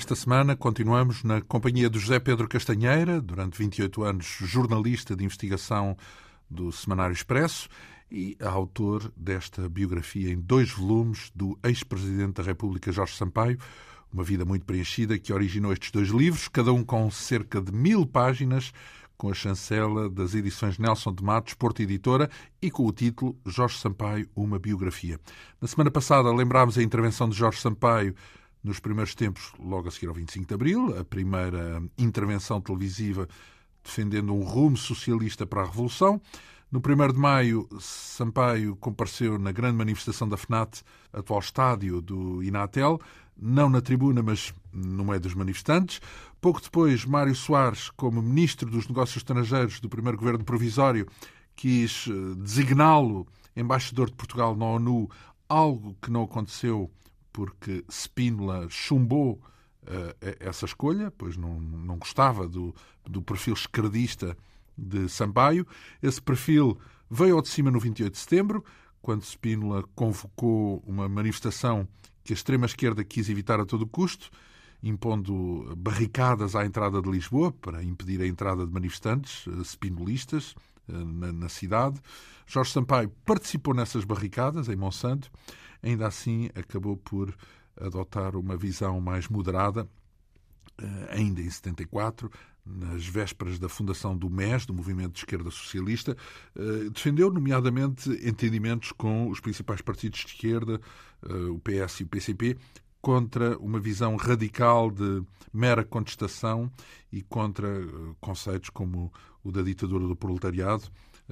Esta semana continuamos na companhia do José Pedro Castanheira, durante 28 anos jornalista de investigação do Semanário Expresso e autor desta biografia em dois volumes do ex-presidente da República Jorge Sampaio, uma vida muito preenchida que originou estes dois livros, cada um com cerca de mil páginas, com a chancela das edições Nelson de Matos, Porto Editora, e com o título Jorge Sampaio, uma biografia. Na semana passada lembrámos a intervenção de Jorge Sampaio nos primeiros tempos, logo a seguir ao 25 de Abril, a primeira intervenção televisiva defendendo um rumo socialista para a Revolução. No 1 de maio, Sampaio compareceu na grande manifestação da FNAT, atual estádio do Inatel, não na tribuna, mas no meio dos manifestantes. Pouco depois, Mário Soares, como Ministro dos Negócios Estrangeiros do primeiro governo provisório, quis eh, designá-lo embaixador de Portugal na ONU, algo que não aconteceu porque Spínola chumbou uh, essa escolha, pois não, não gostava do, do perfil esquerdista de Sampaio. Esse perfil veio ao de cima no 28 de setembro, quando Spínola convocou uma manifestação que a extrema-esquerda quis evitar a todo custo, impondo barricadas à entrada de Lisboa para impedir a entrada de manifestantes uh, spinolistas uh, na, na cidade. Jorge Sampaio participou nessas barricadas em Monsanto ainda assim acabou por adotar uma visão mais moderada, eh, ainda em 74, nas vésperas da fundação do MES, do Movimento de Esquerda Socialista, eh, defendeu, nomeadamente, entendimentos com os principais partidos de esquerda, eh, o PS e o PCP, contra uma visão radical de mera contestação e contra conceitos como o da ditadura do proletariado,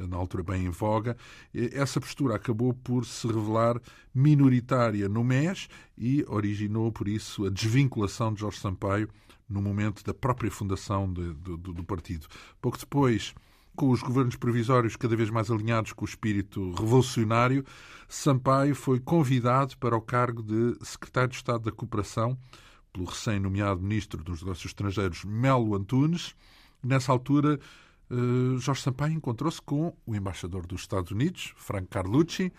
na altura bem em voga, essa postura acabou por se revelar minoritária no MES e originou, por isso, a desvinculação de Jorge Sampaio no momento da própria fundação de, do, do partido. Pouco depois, com os governos provisórios cada vez mais alinhados com o espírito revolucionário, Sampaio foi convidado para o cargo de secretário de Estado da Cooperação pelo recém-nomeado ministro dos Negócios Estrangeiros Melo Antunes. Nessa altura, Jorge Sampaio encontrou-se com o embaixador dos Estados Unidos, Frank Carlucci,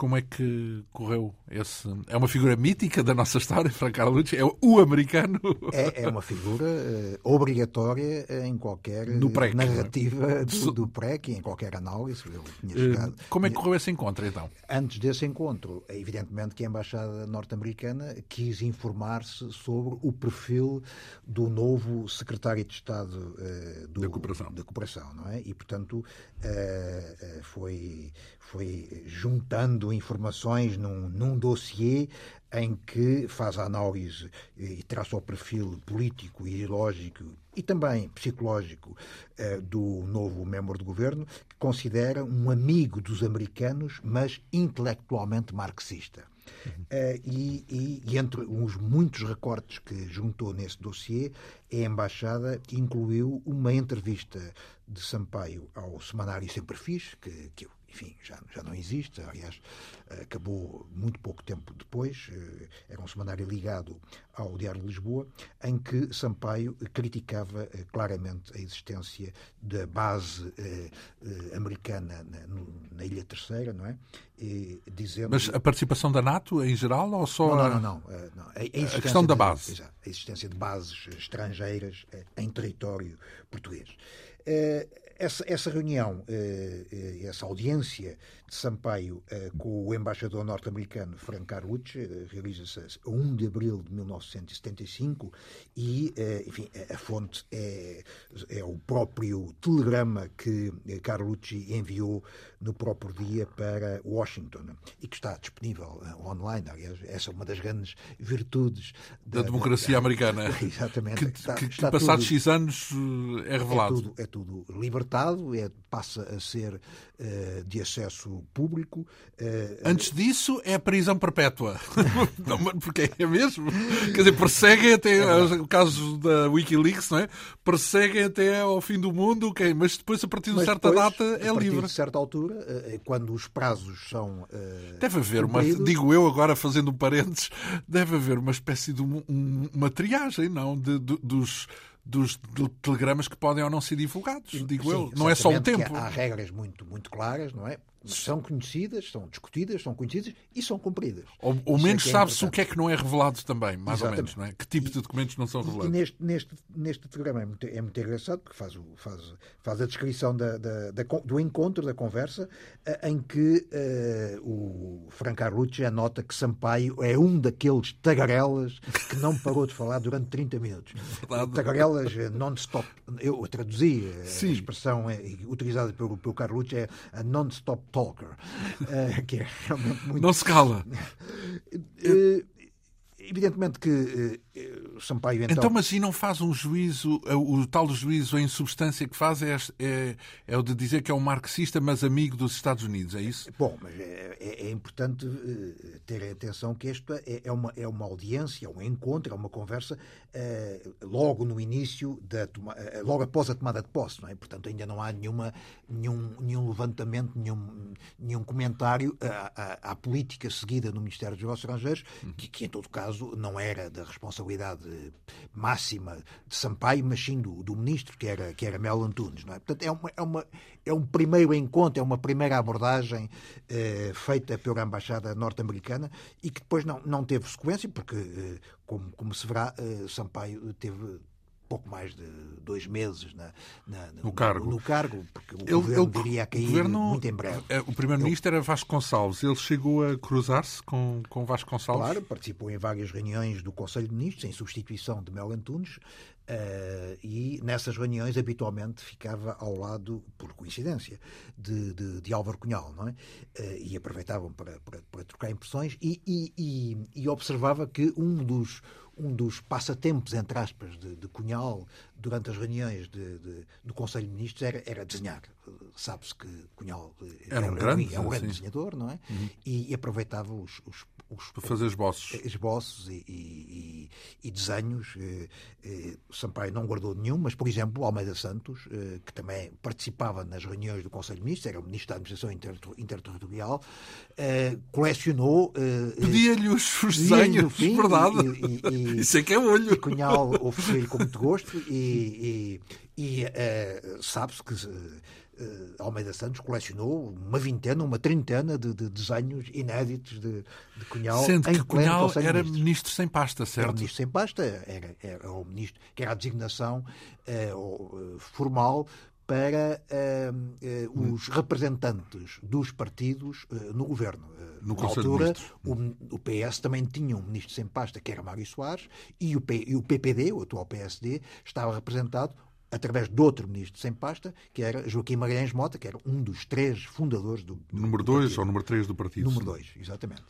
como é que correu esse. É uma figura mítica da nossa história, Frank Carlucci? É o americano? É, é uma figura uh, obrigatória em qualquer PREC, narrativa do, do PREC, em qualquer análise. Uh, como é que correu esse encontro, então? Antes desse encontro, é evidentemente que a Embaixada norte-americana quis informar-se sobre o perfil do novo secretário de Estado uh, do, da, cooperação. da Cooperação, não é? E, portanto, foi foi juntando informações num, num dossiê em que faz a análise e traça o perfil político, ideológico e também psicológico eh, do novo membro do governo, que considera um amigo dos americanos, mas intelectualmente marxista. Uhum. Uh, e, e, e, entre os muitos recortes que juntou nesse dossiê, a Embaixada incluiu uma entrevista de Sampaio ao semanário Sempre Fiz, que, que eu enfim, já, já não existe. Aliás, acabou muito pouco tempo depois. Eh, era um semanário ligado ao Diário de Lisboa, em que Sampaio criticava eh, claramente a existência da base eh, americana na, na Ilha Terceira, não é? E, dizendo... Mas a participação da NATO em geral ou só não, não, não, não. não. A, a, a, questão da base. De, a existência de bases estrangeiras em território português. Essa, essa reunião, eh, eh, essa audiência de Sampaio eh, com o embaixador norte-americano Frank Carlucci realiza-se a 1 de abril de 1975 e, enfim, a fonte é, é o próprio telegrama que Carlucci enviou no próprio dia para Washington e que está disponível online. Aliás, essa é uma das grandes virtudes da, da democracia da, americana. Exatamente. Que, está, que, está que passados tudo, X anos é revelado. É tudo, é tudo é, passa a ser uh, de acesso público. Uh, Antes disso, é prisão perpétua. não, porque é mesmo. Quer dizer, perseguem até. É o caso da Wikileaks, não é? Perseguem até ao fim do mundo, okay, mas depois, a partir de mas certa depois, data, é a partir livre. de certa altura, uh, quando os prazos são. deve haver uma. Digo eu agora, fazendo um parênteses, deve haver uma espécie de um, um, uma triagem, não? De, de, dos dos telegramas que podem ou não ser divulgados, digo Sim, eu. Não é só o tempo. Há regras muito, muito claras, não é? São conhecidas, são discutidas, são conhecidas e são cumpridas. Ou, ou menos é sabe-se o que é que não é revelado também, mais Exatamente. ou menos, não é? Que tipo de documentos não são revelados? E neste, neste, neste programa é muito, é muito engraçado porque faz, o, faz, faz a descrição da, da, da, do encontro, da conversa, eh, em que uh, o Franco Carlucci anota que Sampaio é um daqueles tagarelas que não parou de falar durante 30 minutos. Verdade. Tagarelas eh, non-stop. Eu traduzi Sim. a expressão utilizada pelo, pelo Carlucci é a non-stop talker, uh, que é realmente muito. Não se cala. Uh, evidentemente que uh, Sampaio então... Então, mas e não faz um juízo, o, o tal juízo em substância que faz é, é, é, o de dizer que é um marxista, mas amigo dos Estados Unidos, é isso? Bom, mas é, é, é importante uh, ter atenção que esta é, é, uma, é uma audiência, é um encontro, é uma conversa logo no início, da toma... logo após a tomada de posse, não é? Portanto, ainda não há nenhuma, nenhum, nenhum levantamento, nenhum, nenhum comentário à, à, à política seguida no Ministério dos Negócios Estrangeiros, que, que em todo caso, não era da responsabilidade máxima de Sampaio, mas sim do, do ministro, que era, que era Mel Antunes. Não é? Portanto, é, uma, é, uma, é um primeiro encontro, é uma primeira abordagem eh, feita pela Embaixada norte-americana e que depois não, não teve sequência, porque, eh, como, como se verá, eh, Sampaio teve pouco mais de dois meses na, na, no, cargo. No, cargo, porque o ele, governo ele, viria a cair governo, muito em breve. É, o primeiro-ministro era Vasco Gonçalves. Ele chegou a cruzar-se com, com Vasco Gonçalves? Claro, participou em várias reuniões do Conselho de Ministros, em substituição de Mel Antunes, Uh, e nessas reuniões habitualmente ficava ao lado, por coincidência, de, de, de Álvaro Cunhal, não é? Uh, e aproveitavam para, para, para trocar impressões e, e, e, e, observava que um dos, um dos passatempos, entre aspas, de, de Cunhal durante as reuniões de, de, do Conselho de Ministros era, era desenhar. Sabe-se que Cunhal era um, grande, é um grande desenhador, não é? Uhum. E, e, aproveitava os, os, os para fazer esboços, esboços e, e, e desenhos. Eh, eh, Sampaio não guardou nenhum, mas por exemplo Almeida Santos, eh, que também participava nas reuniões do Conselho de Ministros, era o Ministro da Administração Interterritorial, colecionou. Pedia-lhe os, os desenhos, fim, verdade. Isso é que é olho. E Cunhal ofereceu-lhe com muito gosto e e, e, uh, sabe-se que uh, Almeida Santos colecionou uma vintena, uma trintena de, de desenhos inéditos de, de Cunhal. Sendo que Cunhal era ministro sem pasta, certo? Era ministro sem pasta, era, era o ministro, que era a designação uh, formal para uh, os representantes dos partidos no governo. No Na altura, o, o, PS também tinha um ministro sem pasta, que era Mário Soares, e o, P, e o PPD, o atual PSD, estava representado através de outro ministro sem pasta, que era Joaquim Magalhães Mota, que era um dos três fundadores do. número 2 ou número 3 do partido. Número 2, exatamente.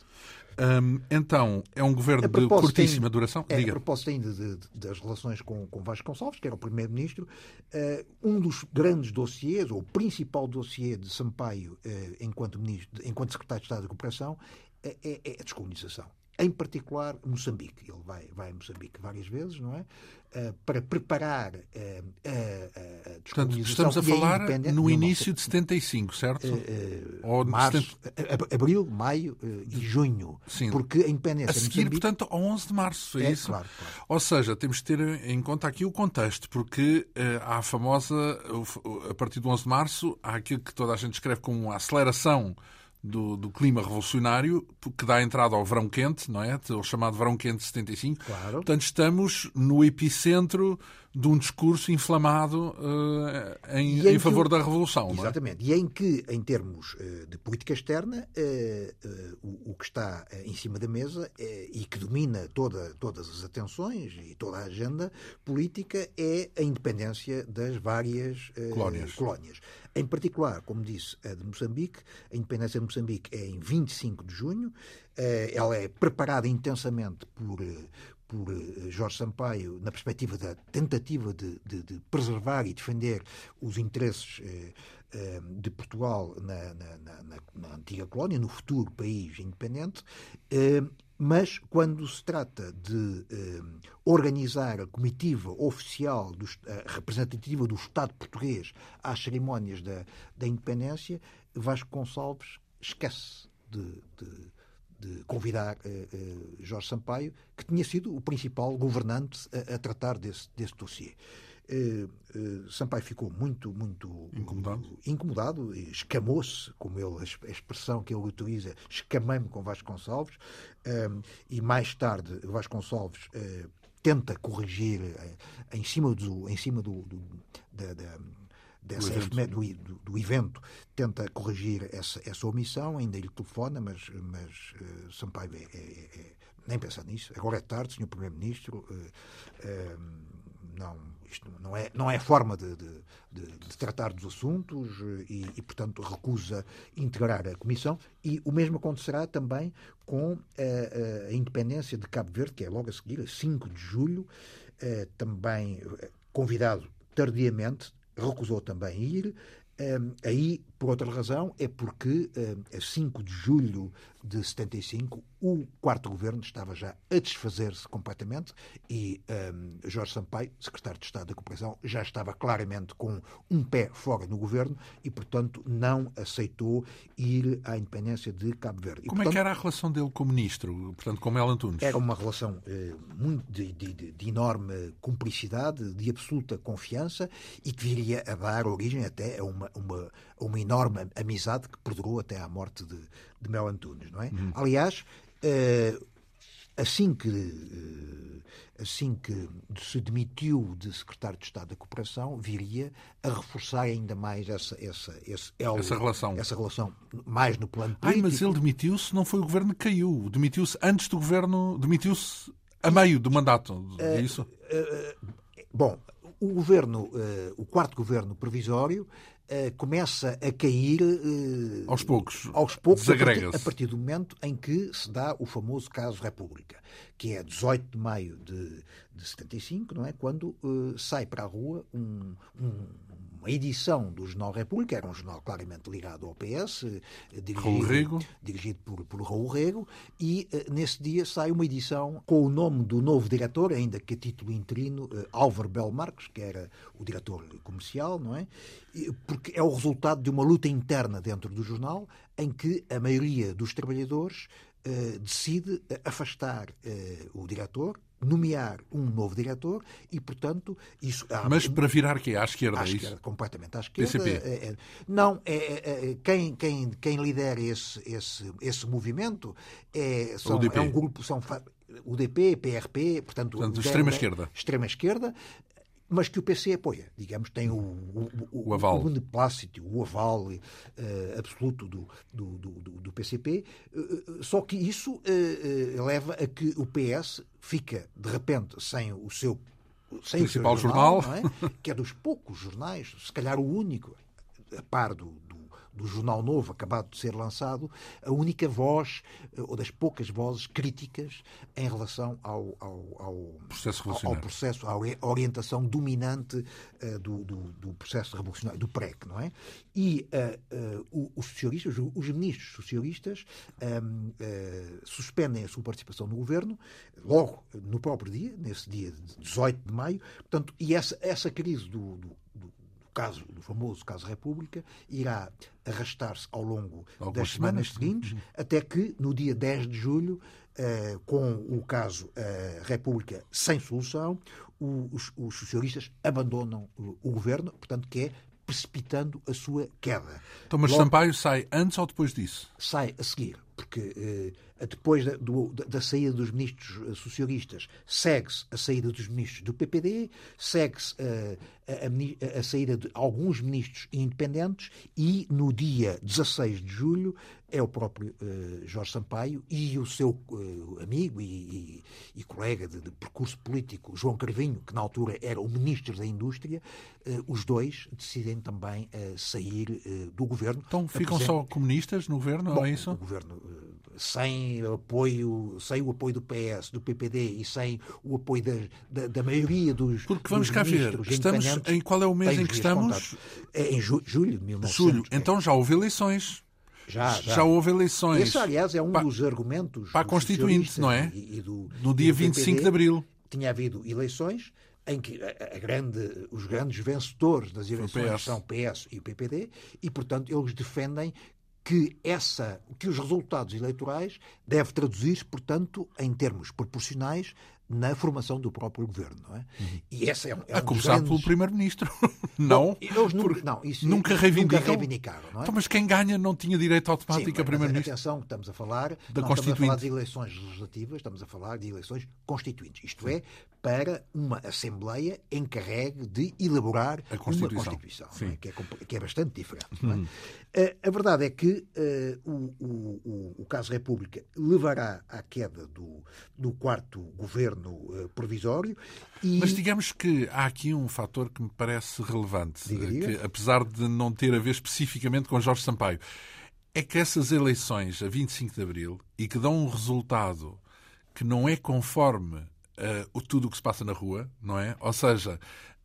Um, então, é um governo de curtíssima duração? É, Diga. a propósito ainda de, de, das relações com, com Vasco Gonçalves, que era o primeiro-ministro, uh, um dos grandes dossiês, ou o principal dossiê de Sampaio uh, enquanto, ministro, enquanto secretário de Estado da Cooperação, é, é, é a descolonização em particular Moçambique. Ele vai, vai a Moçambique várias vezes, não é? Uh, para preparar uh, a, a Portanto, estamos a falar no início de 75, certo? Uh, Ou março, 70... abril, maio e junho. Sim. Porque a independência. A seguir, Moçambique... portanto, ao 11 de março, é, é isso? Claro, claro. Ou seja, temos de ter em conta aqui o contexto, porque há a famosa, a partir do 11 de março, há aquilo que toda a gente escreve como a aceleração do, do, clima revolucionário que dá entrada ao verão quente, não é? O chamado verão quente de 75. Claro. Portanto, estamos no epicentro de um discurso inflamado uh, em, em, em favor da revolução. É? Exatamente. É? E em que, em termos uh, de política externa, uh, o, o, que está em cima da mesa e que domina toda, todas as atenções e toda a agenda política é a independência das várias colónias. colónias. Em particular, como disse, a de Moçambique, a independência de Moçambique é em 25 de junho, ela é preparada intensamente por por eh, Jorge Sampaio na perspectiva da tentativa de, de, de preservar e defender os interesses eh, eh, de Portugal na, na, na, na, antiga colónia, no futuro país independente, eh, mas quando se trata de eh, organizar a comitiva oficial, do, representativa do Estado português às cerimónias da, da independência, Vasco Gonçalves esquece de, de de convidar uh, uh, Jorge Sampaio, que tinha sido o principal governante a, a tratar desse, desse dossiê. eh, eh, Sampaio ficou muito, muito incomodado, incomodado escamou-se, como ele, a expressão que ele utiliza, escamei-me com Vasconcelos, e mais tarde Vasconcelos tenta corrigir em cima do, em cima do, do da, da dessa do evento, do, evento, tenta corrigir essa, essa omissão, ainda lhe telefona, mas, mas uh, Sampaio é, é, é, nem pensa nisso. Agora é tarde, Sr. Primeiro-Ministro. Uh, não, isto não é, não é forma de, de, de, de tratar dos assuntos e, e, portanto, recusa integrar a Comissão. E o mesmo acontecerá também com a, a independência de Cabo Verde, que é logo a seguir, a 5 de julho, também convidado tardiamente, recusou também ir. aí, por outra razão, é porque a 5 de julho de 75, o quarto governo estava já a desfazer-se completamente e um, Jorge Sampaio, secretário de Estado da Cooperação, já estava claramente com um pé fora no governo e, portanto, não aceitou ir à independência de Cabo Verde. E, Como portanto, é que era a relação dele com o ministro, portanto, com Mel Antunes? Era uma relação eh, muito de, de, de, enorme cumplicidade, de absoluta confiança e que viria a dar origem até a uma, uma, uma enorme amizade que perdurou até à morte de, de Mel Antunes, não é? Uhum. Aliás, uh, assim que uh, assim que se demitiu de secretário de Estado da Cooperação, viria a reforçar ainda mais essa essa esse elo, essa relação, essa relação mais no plano político. Ai, mas ele demitiu-se, não foi o governo que caiu, demitiu-se antes do governo, demitiu-se a meio do mandato, é uh, isso? bom, o governo, o quarto governo provisório começa a cair uh, aos poucos, aos poucos a partir, a partir, do momento em que se dá o famoso caso República, que é 18 de maio de, de 75, não é? quando uh, sai para a rua um, um, uma edição do Jornal República, era um jornal claramente ligado ao PS, eh, dirigido, dirigido por, por Raul Rego, e uh, nesse dia sai uma edição com o nome do novo diretor, ainda que a título interino, uh, Álvaro Bel Marques, que era o diretor comercial, não é? Porque é o resultado de uma luta interna dentro do jornal, em que a maioria dos trabalhadores uh, decide afastar o diretor, nomear um novo diretor e, portanto, isso... Mas para virar que À esquerda, à é esquerda, isso? completamente à esquerda. É, é, não, é, é, quem, quem, quem lidera esse, esse, esse movimento é, são, é um grupo... São, UDP, PRP, portanto, portanto extrema-esquerda. Extrema-esquerda, mas que o PC apoia. Digamos, tem o, o, o, o aval. o beneplácito, o aval uh, absoluto do, do, do, do PCP, uh, eh, eh, só que isso uh, leva a que o PS fica, de repente, sem o seu sem principal o seu jornal, jornal é? que é dos poucos jornais, se calhar o único, a par do, do Jornal Novo, acabado de ser lançado, a única voz, eh, ou das poucas vozes críticas em relação ao, ao, ao processo ao, ao, processo, à orientação dominante uh, do, do, do, processo revolucionário, do PREC, não é? E uh, uh, os socialistas, os ministros socialistas, um, ehm, suspendem a sua participação no governo, logo no próprio dia, nesse dia de 18 de maio, portanto, e essa, essa crise do, do caso, do famoso caso República, irá arrastar-se ao longo Algumas das semanas, semanas seguintes, uhum. até que no dia 10 de julho, eh, com o caso eh, República sem solução, os, os, socialistas abandonam o, o governo, portanto, que é precipitando a sua queda. Então, mas Logo, Sampaio sai antes ou depois disso? Sai a seguir, porque eh, depois da, do, da, saída dos ministros eh, socialistas segue-se a saída dos ministros do PPD, segue-se eh, a, a, saída de alguns ministros independentes e no dia 16 de julho é o próprio uh, Jorge Sampaio e o seu uh, amigo e, e, e colega de, de, percurso político, João Carvinho, que na altura era o ministro da Indústria, uh, os dois decidem também sair do governo. Então ficam só comunistas no governo, Bom, é isso? O governo sem apoio, sem o apoio do PS, do PPD e sem o apoio da, da, da maioria dos Porque vamos dos cá ver, estamos em qual é o mês em que estamos? É em ju, julho de 1900. Julho, então já houve eleições. Já, já. já, houve eleições. Esse, aliás, é um para, dos argumentos. Para a Constituinte, não é? E, e do, no dia 25 de abril. Tinha havido eleições em que a, a grande, os grandes vencedores das eleições são o PS e o PPD, e, portanto, eles defendem que, essa, que os resultados eleitorais devem traduzir, portanto, em termos proporcionais, na formação do próprio governo. Não é? Uhum. E essa é, é a um começar grandes... pelo primeiro-ministro. não, eles nunca, não, isso, nunca, isso reivindicam. nunca reivindicaram. Não é? Então, mas quem ganha não tinha direito automático Sim, a primeiro-ministro? Atenção, estamos a falar, da não estamos a falar de eleições legislativas, estamos a falar de eleições constituintes. Isto é, para uma Assembleia encarregue de elaborar A Constituição. uma Constituição, é? que, é, que é bastante diferente. é? Eh, A verdade é que o, o- o- o caso República levará à queda do, do quarto governo eh, provisório e Mas digamos que há aqui um fator que me parece relevante, diga. que, apesar de não ter a ver especificamente com Jorge Sampaio, é que essas eleições a 25 de Abril e que dão um resultado que não é conforme eh, o tudo o que se passa na rua, não é? Ou seja,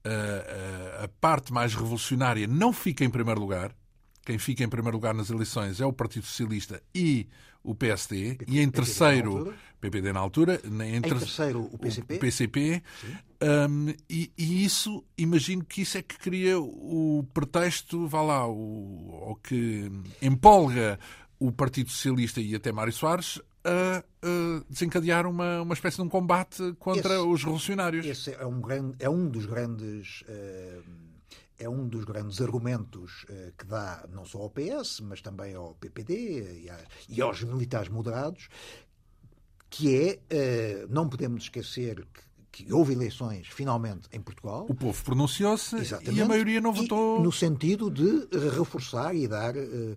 eh, eh, a parte mais revolucionária não fica em primeiro lugar. Quem fica em primeiro lugar nas eleições é o Partido Socialista e o PSD. e em terceiro. PPD na altura, em, em ter- terceiro o PCP. o PCP. Um, e, e isso, imagino que isso é que cria o pretexto, vá lá, o, ou que empolga o Partido Socialista e até Mário Soares a, a desencadear uma, uma espécie de um combate contra Esse- os revolucionários. Esse é um, grande, é um dos grandes. eh, é um dos grandes argumentos eh, que dá não só ao PS, mas também ao PPD e, a- e aos militares moderados, que é, eh, não podemos esquecer que, que houve eleições finalmente em Portugal. O povo pronunciou-se e a maioria não votou. no sentido de reforçar e dar eh,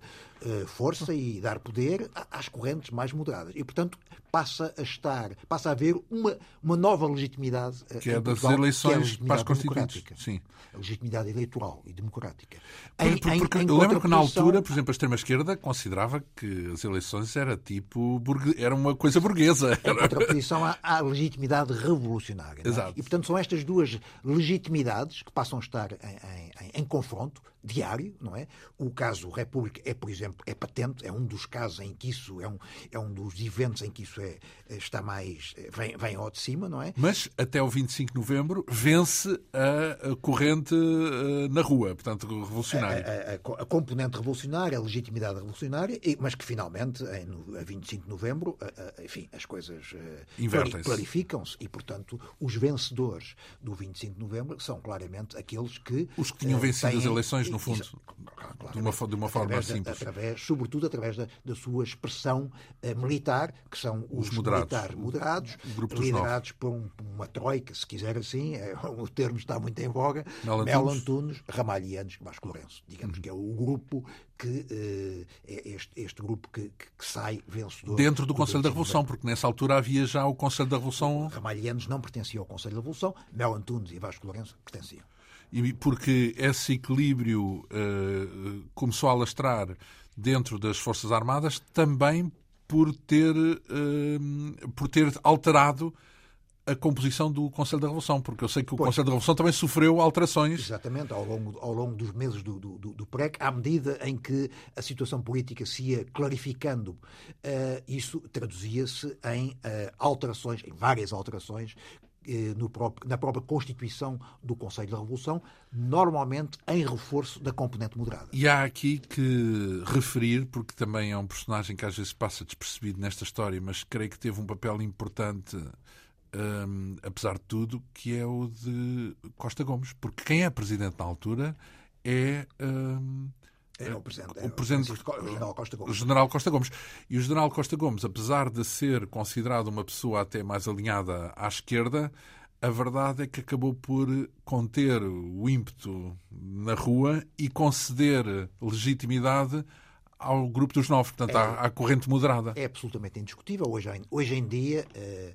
força e dar poder às correntes mais moderadas. E, portanto, passa a estar, passa a haver uma, uma nova legitimidade eh, Que é das que é a eleições legitimidade para as constituintes. democrática. Sim. A legitimidade eleitoral e democrática. Em- por- em- porque em eu lembro que na altura, por exemplo, a extrema-esquerda considerava que as eleições era tipo era uma coisa burguesa. em contraposição à, à legitimidade revolucionária. é? Exato. E, portanto, são estas duas legitimidades que passam a estar em- em confronto diário, não é? O caso República é, por exemplo, é patente, é um dos casos em que isso, é um, é um dos eventos em que isso é, está mais, vem, vem ao de cima, não é? Mas até o 25 de novembro vence a, a corrente eh, na rua, portanto, revolucionária. a, a- a componente revolucionária, a legitimidade revolucionária, mas que finalmente, em, a 25 de novembro, a- a- enfim, as coisas eh, clarificam-se e, portanto, os vencedores do 25 de novembro são claramente aqueles que. Os que tinham eh, vencido têm- as eleições, no fundo, claro, de uma de uma forma através da- simples. através, sobretudo através da, da sua expressão eh, militar, que são os, Os moderados. militares moderados, liderados por, um- por uma troika, se quiser assim, é, o termo está muito em voga, Mel Antunes. Antunes, Ramalhianos, Vasco Lourenço, digamos Uhum. que é o grupo que eh, é este, este grupo que, que- sai vencedor. Dentro do Conselho da 25 de Revolução, porque nessa altura havia já o Conselho da Revolução Ramalhianos não pertencia ao Conselho da Revolução, Mel Antunes e Vasco Lourenço pertenciam. E porque esse equilíbrio eh, começou a alastrar dentro das Forças Armadas também por ter, eh, por ter alterado a composição do Conselho da Revolução, porque eu sei que o Pois. Conselho da Revolução também sofreu alterações. Exatamente, ao longo, ao longo dos meses do, do, do, PREC, à medida em que a situação política se ia clarificando, eh, isso traduzia-se em eh, alterações, em várias alterações, próprio- na própria Constituição do Conselho da Revolução, normalmente em reforço da componente moderada. E há aqui que referir, porque também é um personagem que às vezes passa despercebido nesta história, mas creio que teve um papel importante, hum, apesar de tudo, que é o de Costa Gomes. Porque quem é presidente na altura é. hum, Era o presidente, o presidente- Francisco Co- o general Costa o Gomes. general Costa Gomes. E o general Costa Gomes, apesar de ser considerado uma pessoa até mais alinhada à esquerda, a verdade é que acabou por conter o ímpeto na rua e conceder legitimidade ao grupo dos novos, portanto, à, à corrente moderada. É absolutamente indiscutível. Hoje, em- hoje em dia, eh,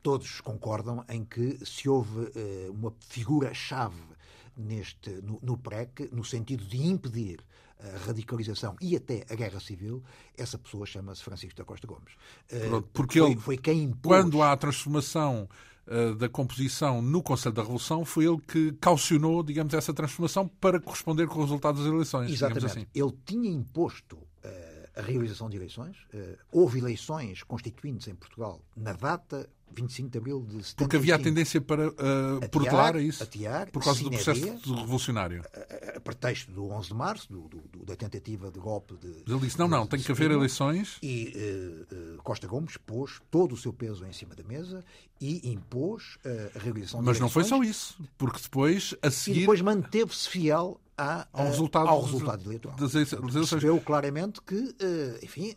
todos concordam em que se houve eh, uma figura-chave neste, no, no PREC, no sentido de impedir a radicalização e até a guerra civil, essa pessoa chama-se Francisco da Costa Gomes. Eh, Pronto, porque foi, ele, foi quem impôs. Quando há a transformação eh, da composição no Conselho da Revolução, foi ele que caucionou, digamos, essa transformação para corresponder com os resultados das eleições. Exatamente. assim. Ele tinha imposto eh, a realização de eleições. Houve eleições constituintes em Portugal na data 25 de abril de 75. Porque havia a tendência para uh, protelar isso? Atiar, por causa do processo revolucionário. A, a, pretexto do 11 de março, do, do, da tentativa de golpe de. Mas ele disse: não, não, tem que haver eleições. E uh, uh, Costa Gomes pôs todo o seu peso em cima da mesa e impôs a realização Mas de não foi só isso, porque depois a seguir. E depois manteve-se fiel à, ao, resultado, ao resultado eleitoral. Das eleições. Percebeu claramente que, enfim,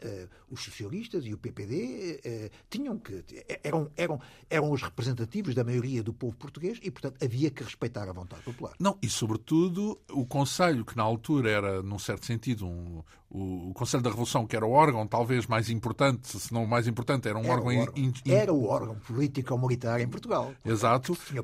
os socialistas e o PPD tinham que. eram, eram, eram os representativos da maioria do povo português e, portanto, havia que respeitar a vontade popular. Não, e sobretudo o Conselho, que na altura era, num certo sentido, um, o, o, Conselho da Revolução, que era o órgão talvez mais importante, se não o mais importante, era um era órgão... O órgão. In, in... Era o órgão político-militar em Portugal. Exato. Que. Uh,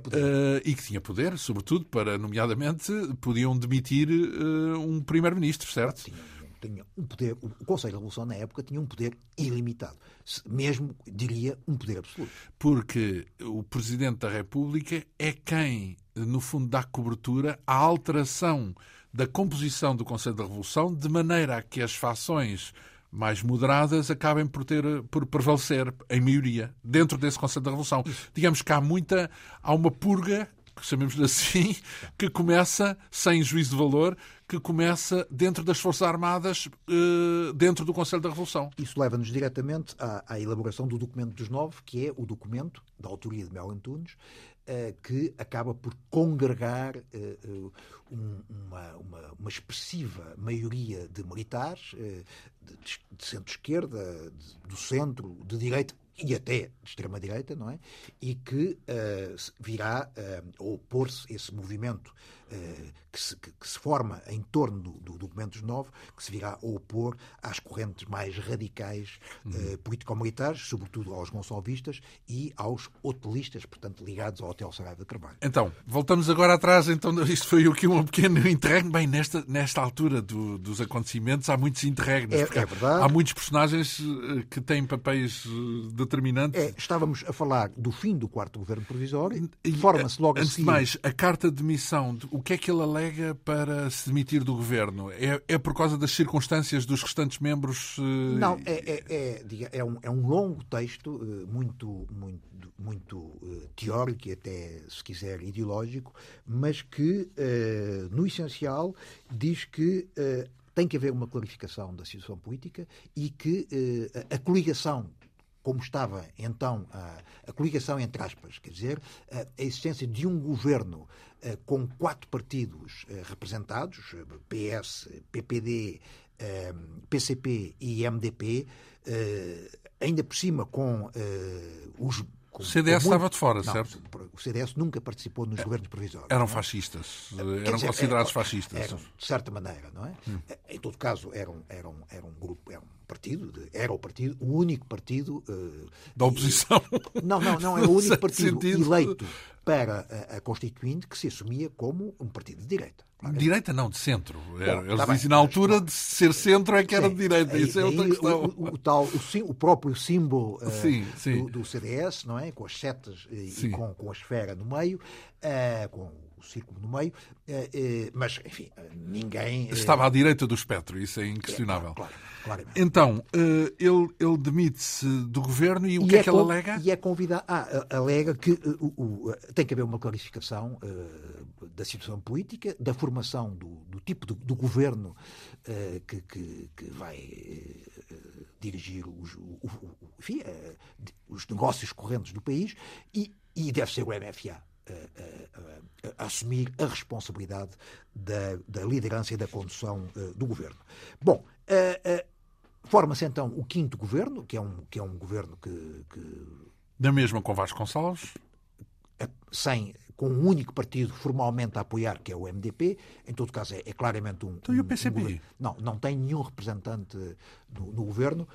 e que tinha poder, sobretudo, para, nomeadamente, podiam demitir uh, um primeiro-ministro, certo? Tinha tinha um poder, o Conselho da Revolução na época tinha um poder ilimitado, mesmo diria um poder absoluto. Porque o Presidente da República é quem, no fundo, dá cobertura à alteração da composição do Conselho da Revolução, de maneira a que as fações mais moderadas acabem por ter por prevalecer em maioria dentro desse Conselho da Revolução. Digamos que há muita há uma purga chamemos assim, que começa, sem juízo de valor, que começa dentro das Forças Armadas, eh, dentro do Conselho da Revolução. Isso leva-nos diretamente à, à, elaboração do documento dos nove, que é o documento da autoria de Mel Antunes, eh, que acaba por congregar eh, uma, uma, uma, expressiva maioria de militares, de, de centro-esquerda, do centro, de direita e até de extrema-direita, não é? E que uh, virá uh, opor-se esse movimento uh, que, se, que, que, se, forma em torno do, do Documentos 9, que se virá a opor às correntes mais radicais uhum. político-militares, sobretudo aos gonçalvistas e aos hotelistas, portanto, ligados ao Hotel Saraiva de Carvalho. Então, voltamos agora atrás. Então, isto foi aqui um pequeno interregno. Bem, nesta, nesta altura do, dos acontecimentos há muitos interregnos. É, é verdade. Há muitos personagens que têm papéis de determinante. É, estávamos a falar do fim do quarto governo provisório, forma-se logo Antes a seguir... de mais, a carta de demissão, o que é que ele alega para se demitir do governo? É, é por causa das circunstâncias dos restantes membros? Eh, Não, é, é, é, é, um, é um longo texto, eh, muito, muito, muito eh, teórico e até, se quiser, ideológico, mas que, no essencial, diz que tem que haver uma clarificação da situação política e que a coligação como estava então a, a coligação entre aspas, quer dizer, a, a existência de um governo a, com quatro partidos representados, PS, PPD, PCP e MDP, ainda por cima com os o CDS muito... estava de fora, não, certo? O CDS nunca participou nos é, governos provisórios. Eram fascistas, eram dizer, considerados fascistas. Eram, de certa maneira, não é? Hum. Em todo caso, eram, eram, eram um grupo, eram partido, era o partido, o único partido uh, da oposição. E, não, não, não, era o único partido sentido. eleito para a, a, Constituinte que se assumia como um partido de direita. Claro. Direita não, de centro. Bom, Eles tá dizem na altura de ser centro é que era sim, de direita. Aí, Isso é outra questão. O, o, o, tal, o, o próprio símbolo uh, sim, sim. Do, do, CDS, não é? Com as setas e, e com, com a esfera no meio, uh, com o círculo no meio, eh, eh, mas, enfim, ninguém. Eh, Estava à direita do espectro, isso é inquestionável. É, claro, claramente. Então, ele, ele demite-se do governo e o e que é, é que ele alega? E é convidado. Ah, alega que uh, uh, tem que haver uma clarificação uh, da situação política, da formação do, do tipo de, do governo que, que, que, vai dirigir os, o, o, enfim, os negócios correntes do país e, e deve ser o MFA a, a, a, assumir a responsabilidade da, da, liderança e da condução uh, do governo. Bom, uh, uh, forma-se então o quinto governo, que é um, que é um governo que. que... Da mesma com Vasconcelos? Sem, com um único partido formalmente a apoiar, que é o MDP, em todo caso é, é claramente um. Então um, e o PCP? Um, não, não tem nenhum representante no, no governo.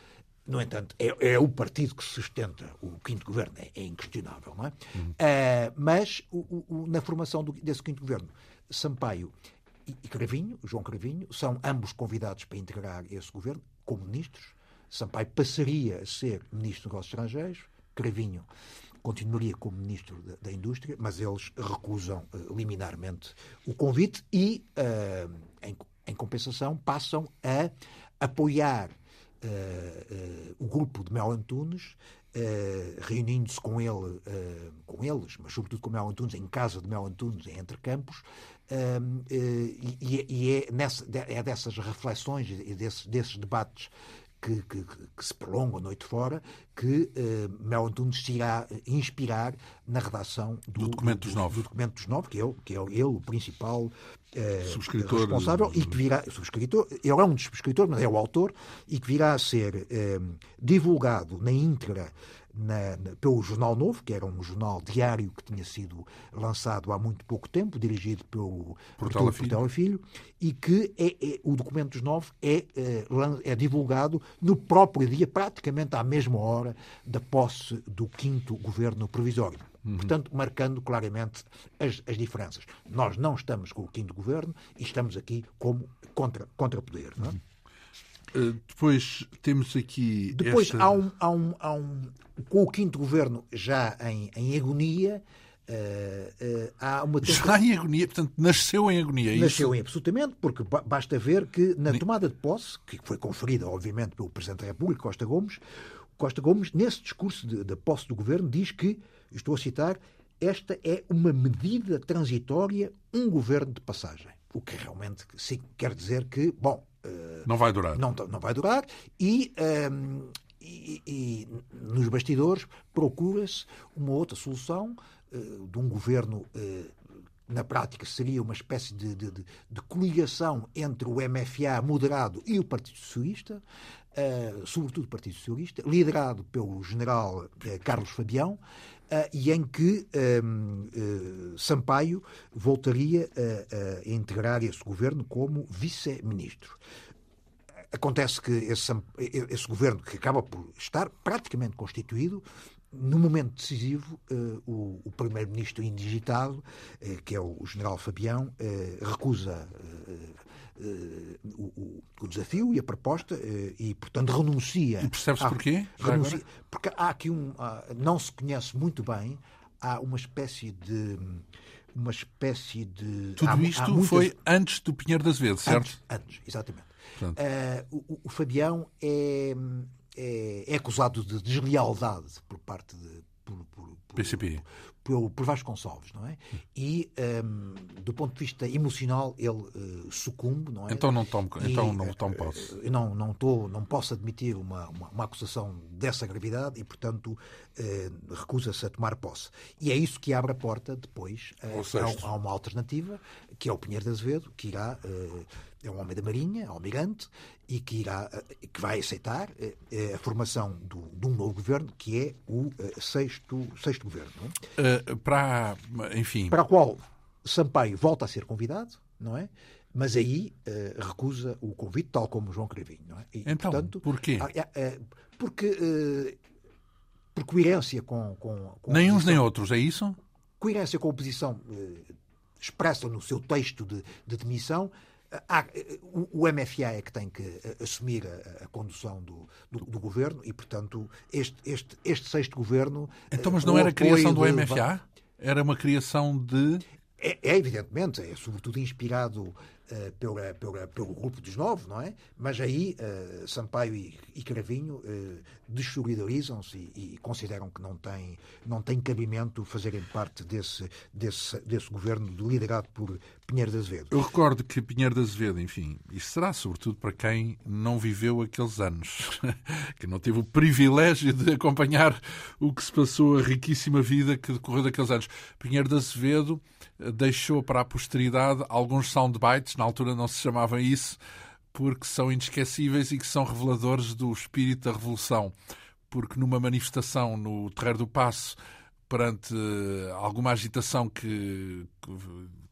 No entanto, é, é, o partido que sustenta o quinto governo, é, é inquestionável, não é? Uhum. Uh, mas o, o, na formação do, desse quinto governo, Sampaio e, e Cravinho, João Cravinho, são ambos convidados para integrar esse governo como ministros. Sampaio passaria a ser ministro dos Negócios Estrangeiros, Cravinho continuaria como ministro da, da Indústria, mas eles recusam uh, liminarmente o convite e, uh, em, em compensação, passam a apoiar uh, o grupo de Mel Antunes Uh, reunindo-se com ele, com eles, mas sobretudo com Mel Antunes, em casa de Mel Antunes, em Entre Campos, e, e, é, nessa, é dessas reflexões e desses debates que, que, que, se prolongam a noite fora, que uh, Mel Antunes se irá inspirar na redação do, do documento dos nove. Do, documento dos nove, que é, que é ele o principal uh, subscritor responsável e que virá, subscritor, ele é um dos subscritores, mas é o autor, e que virá a ser uh, divulgado na íntegra na, na, pelo Jornal Novo, que era um jornal diário que tinha sido lançado há muito pouco tempo, dirigido pelo Portela Filho. Filho, e que é, é, o documento dos nove é, é, é, divulgado no próprio dia, praticamente à mesma hora da posse do quinto governo provisório. Uhum. Portanto, marcando claramente as, as, diferenças. Nós não estamos com o quinto governo e estamos aqui como contra, contra poder. Não é? Uhum. Uh, depois temos aqui. Depois esta... há, um, há, um, há um. Com o quinto governo já em, em agonia, uh, uh, há uma. Já em agonia, portanto, nasceu em agonia. É nasceu isso? em absolutamente, porque basta ver que na tomada de posse, que foi conferida, obviamente, pelo Presidente da República, Costa Gomes, Costa Gomes, nesse discurso de posse do governo, diz que, estou a citar, esta é uma medida transitória, um governo de passagem. O que realmente quer dizer que, bom, não vai durar. Não, não vai durar. E, um, ehm, e, e nos bastidores procura-se uma outra solução uh, de um governo. Uh, na prática seria uma espécie de, de, de, coligação entre o MFA moderado e o Partido Socialista, uh, sobretudo o Partido Socialista, liderado pelo general Carlos Fabião, e em que Sampaio voltaria a integrar esse governo como vice-ministro. Acontece que esse, esse, governo, que acaba por estar praticamente constituído, no momento decisivo, uh, o, o primeiro-ministro indigitado, uh, que é o, o general Fabião, uh, recusa o, o, desafio e a proposta e, portanto, renuncia. E percebe-se porquê? Renuncia, porque há aqui um. não se conhece muito bem, há uma espécie de uma espécie de. Tudo há, isto há muitas... foi antes do Pinheiro das Vezes, certo? Antes, antes exatamente. Uh, o, o, Fabião é, é, é, acusado de deslealdade por parte de. Por, por, por, PCP. Por, por Vasconcelos, não é? E, um, do ponto de vista emocional, ele uh, sucumbe, não é? Então não tomo, e, então não tomo posse. Uh, não, não, tô, não posso admitir uma, uma, uma acusação dessa gravidade e, portanto, recusa-se a tomar posse. E é isso que abre a porta depois a, a, uma alternativa, que é o Pinheiro de Azevedo, que irá é um homem da Marinha, almirante, e que, irá, eh, que vai aceitar eh, a formação do, de um novo governo, que é o eh, sexto, sexto governo. Uh, para, enfim... Para o qual Sampaio volta a ser convidado, não é? Mas aí uh, recusa o convite, tal como João Cravinho. Não é? E, então, portanto, porquê? Uh, porque, uh, por coerência com... com, com nem uns nem outros, é isso? Coerência com a oposição expressa no seu texto de, de demissão, Há, o, MFA é que tem que eh, assumir a, a condução do, do, do, governo e, portanto, este, este, este sexto governo. Então, mas não era a criação do MFA? Era uma criação de. É, é, evidentemente, é sobretudo inspirado uh, pela, pela, pelo grupo dos nove, não é? Mas aí uh, Sampaio e, e Cravinho uh, desolidarizam-se e, e, consideram que não tem, não tem cabimento fazerem parte desse, desse, desse governo liderado por Pinheiro de Azevedo. Eu recordo que Pinheiro de Azevedo, enfim, isto será sobretudo para quem não viveu aqueles anos, que não teve o privilégio de acompanhar o que se passou, a riquíssima vida que decorreu daqueles anos. Pinheiro de Azevedo deixou para a posteridade alguns soundbites, na altura não se chamava isso, porque são inesquecíveis e que são reveladores do espírito da revolução. Porque numa manifestação no Terreiro do Passo, perante eh, alguma agitação que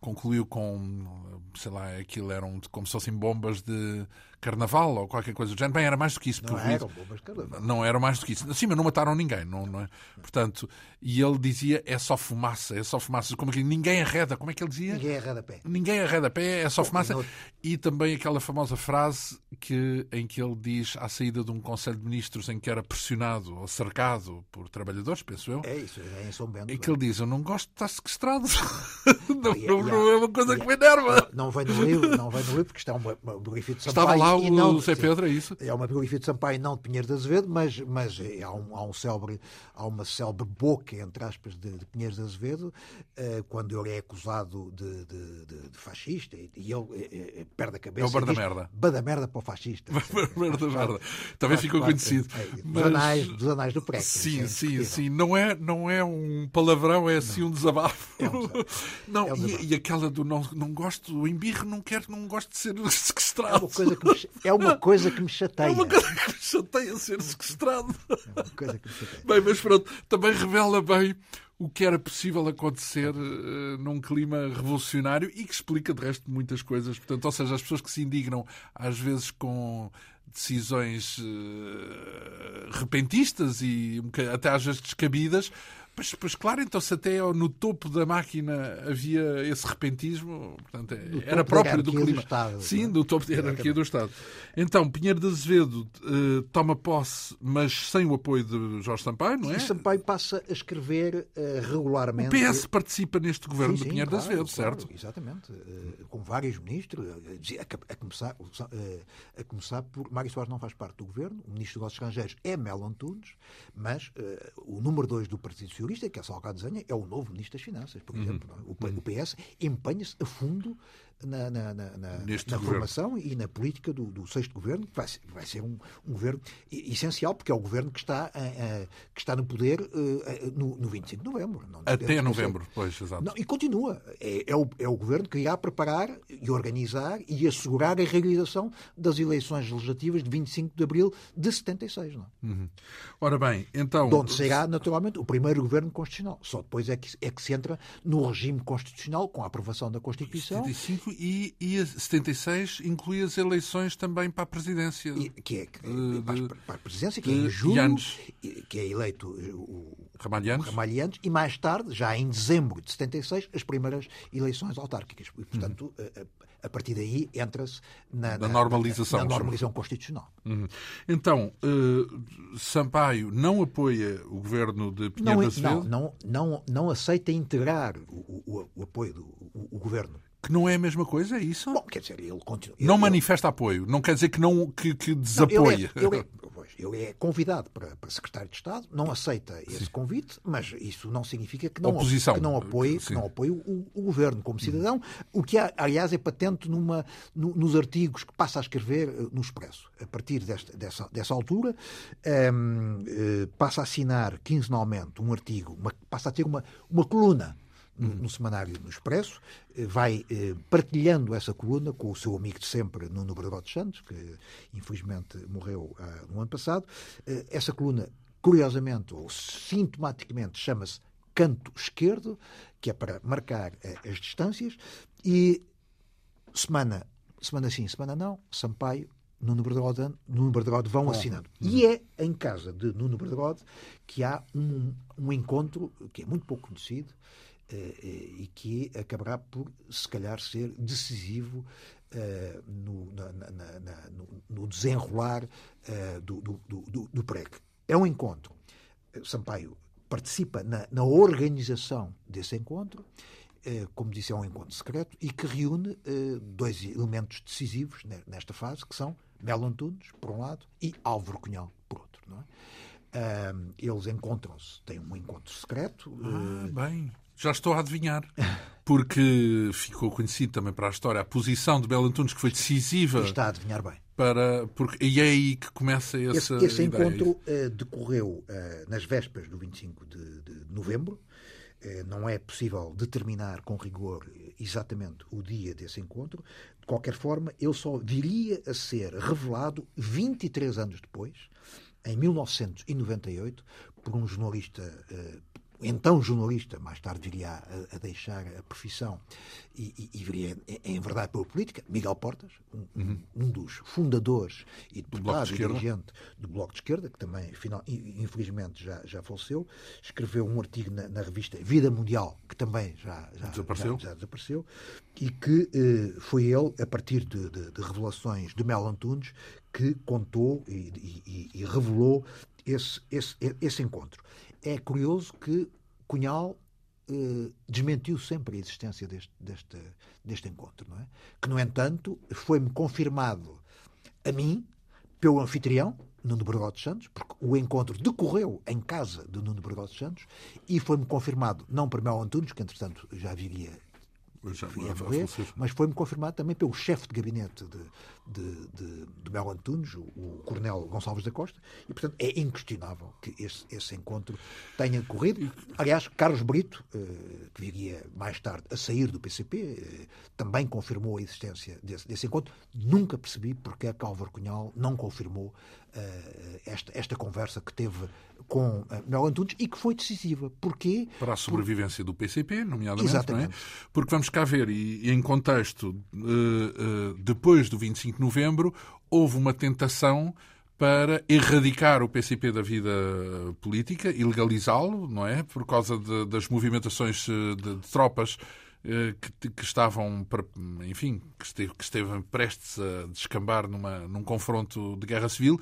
concluiu com, sei lá, aquilo eram como se fossem bombas de carnaval ou qualquer coisa do género. Bem, era mais do que isso. Não eram bombas carnaval. Não eram mais do que isso. Sim, mas não mataram ninguém. Não, não é? Portanto, e ele dizia, é só fumaça, é só fumaça. Como é que ninguém arreda. Como é que ele dizia? Ninguém arreda pé. Ninguém arreda pé, é só fumaça. E também aquela famosa frase que, em que ele diz, à saída de um Conselho de Ministros em que era pressionado ou cercado por trabalhadores, penso eu. É isso, é em São Bento. E que ele diz, eu não gosto de estar sequestrado. não, não, é uma coisa que me enerva. Não, vem no livro, não vem no livro, porque está é uma biografia de Sampaio. Estava lá o não, Zé Pedro, é isso? É uma biografia de Sampaio, não de Pinheiro de Azevedo, mas, mas há, um, há, um célebre, há uma célebre boca, entre aspas, de, de Pinheiro de Azevedo, uh, quando ele é acusado de, de, de, fascista e, e ele é, é, perde a cabeça. É o bar da merda. Bar da merda para o fascista. bar da merda. Também ficou conhecido. É, dos, anais, dos anais do PREC. Sim, sim, sim. Não é, não é um palavrão, é assim um desabafo. É. Não, é. E, e, aquela do não, não gosto, o embirro não quero, não gosto de ser sequestrado. É uma coisa que me, é uma coisa que me chateia. É uma coisa que me chateia ser sequestrado. É uma coisa que me chateia. Bem, mas pronto, também revela bem o que era possível acontecer uh, num clima revolucionário e que explica, de resto, muitas coisas. Portanto, ou seja, as pessoas que se indignam, às vezes com decisões uh, repentistas e até às vezes descabidas, Pois, pois claro, então se até no topo da máquina havia esse repentismo, portanto, é, era próprio do clima. Do Estado, Sim, do topo da hierarquia do Estado. Então, Pinheiro de Azevedo uh, toma posse, mas sem o apoio de Jorge Sampaio, não é? E Sampaio passa a escrever uh, regularmente. O PS participa neste governo sim, de Pinheiro claro, de Azevedo, claro, certo? Exatamente. Uh, com vários ministros, a, a, começar, a começar por. Mário Soares não faz parte do governo, o ministro dos Estrangeiros é Melo Antunes, mas o número 2 do Partido Socialista, que é Salgado Zanha, é o novo Ministro das Finanças, por uhum. exemplo. O, o PS empenha-se a fundo na, na, na, na formação e na política do, do sexto governo, que vai, vai ser um, um, governo essencial, porque é o governo que está, uh, que está no poder uh, no, no 25 de novembro. Não Até novembro, pois, exato. Não, e continua. É, é, o, é o governo que irá preparar e organizar e assegurar a realização das eleições legislativas de 25 de abril de 76. Não? É? Uhum. Ora bem, então. De onde será, naturalmente, o primeiro governo constitucional. Só depois é que, é que se entra no regime constitucional com a aprovação da Constituição. 75 e, e a 76 inclui as eleições também para a presidência. E, que é, de, para, para, a presidência, que é em julho, que é eleito o Ramalhianos, e mais tarde, já em dezembro de 76, as primeiras eleições autárquicas. E, portanto, uhum. a, a, partir daí entra-se na, na, normalização, na, na normalização constitucional. Uhum. Então, uh, Sampaio não apoia o governo de Pinheiro não, da? Não, não, não, não aceita integrar o, o, o apoio do o, o governo que não é a mesma coisa, é isso? Bom, quer dizer, ele continua. Não ele, manifesta apoio, não quer dizer que não que, que desapoia. Não, ele, é, ele, é, ele, é, convidado para, para secretário de Estado, não aceita esse Sim. convite, mas isso não significa que não, Oposição. Que não apoie, que não apoie o, o, governo como cidadão, o que aliás é patente numa, no, nos artigos que passa a escrever eh, no Expresso. A partir desta, dessa, dessa altura, um, ehm, eh, passa a assinar quinzenalmente um artigo, uma, passa a ter uma, uma coluna no, no, semanário no Expresso, eh, vai eh, partilhando essa coluna com o seu amigo de sempre, Nuno Bragato Santos, que infelizmente morreu ah, no ano passado. Eh, essa coluna, curiosamente ou sintomaticamente, chama-se Canto Esquerdo, que é para marcar eh, as distâncias, e semana, semana sim, semana não, Sampaio Nuno Berderode, Nuno Berderode vão assinando. E é em casa de Nuno Berderode que há um, um encontro que é muito pouco conhecido, e que acabará por, se calhar, ser decisivo eh, no, na, na, na, no, desenrolar do, do, do, do PREC. É um encontro. Sampaio participa na, na organização desse encontro, como disse, é um encontro secreto e que reúne dois elementos decisivos nesta fase, que são Melo Antunes, por um lado, e Álvaro Cunhal, por outro. Não é? eles encontram-se, têm um encontro secreto. Ah, bem. Já estou a adivinhar. Porque ficou conhecido também para a história a posição de Belo Antunes, que foi decisiva. Está a adivinhar bem. Para, porque, e é aí que começa essa. Esse, esse encontro uh, decorreu uh, nas vésperas do 25 de, de novembro. Uh, não é possível determinar com rigor exatamente o dia desse encontro. De qualquer forma, ele só viria a ser revelado 23 anos depois, em 1998, por um jornalista então jornalista, mais tarde viria a, a deixar a profissão e, e, e, viria, em verdade, pela política, Miguel Portas, um, uhum. um dos fundadores e deputado e dirigente do Bloco de Esquerda, que também, final, infelizmente, já, já faleceu, escreveu um artigo na, na revista Vida Mundial, que também já, já, desapareceu. já, já desapareceu, e que eh, foi ele, a partir de, de, de revelações de Mel Antunes, que contou e, e revelou esse, esse, esse encontro. É curioso que Cunhal eh, desmentiu sempre a existência deste, deste, deste encontro, não é? Que, no entanto, foi-me confirmado a mim, pelo anfitrião, Nuno Bragado Santos, porque o encontro decorreu em casa de Nuno Bragado Santos e foi-me confirmado, não por Mel Antunes, que entretanto já viria já, morrer, mas foi-me confirmado também pelo chefe de gabinete de, de, de, de Mel Antunes, o, o Coronel Gonçalves da Costa, e portanto é inquestionável que esse, esse encontro tenha decorrido. Aliás, Carlos Brito, eh, que viria mais tarde a sair do PCP, eh, também confirmou a existência desse, desse encontro. Nunca percebi porque é que Álvaro Cunhal não confirmou uh, esta, esta conversa que teve com Mel Antunes e que foi decisiva. Porquê? Para a sobrevivência Por... do PCP, nomeadamente. Exatamente. Não é? Porque vamos cá ver, e, e em contexto, depois do 25 de novembro, houve uma tentação para erradicar o PCP da vida política e legalizá-lo, não é? Por causa de, das movimentações de, de tropas que, que, estavam, enfim, que esteve, que esteve prestes a descambar numa, num confronto de guerra civil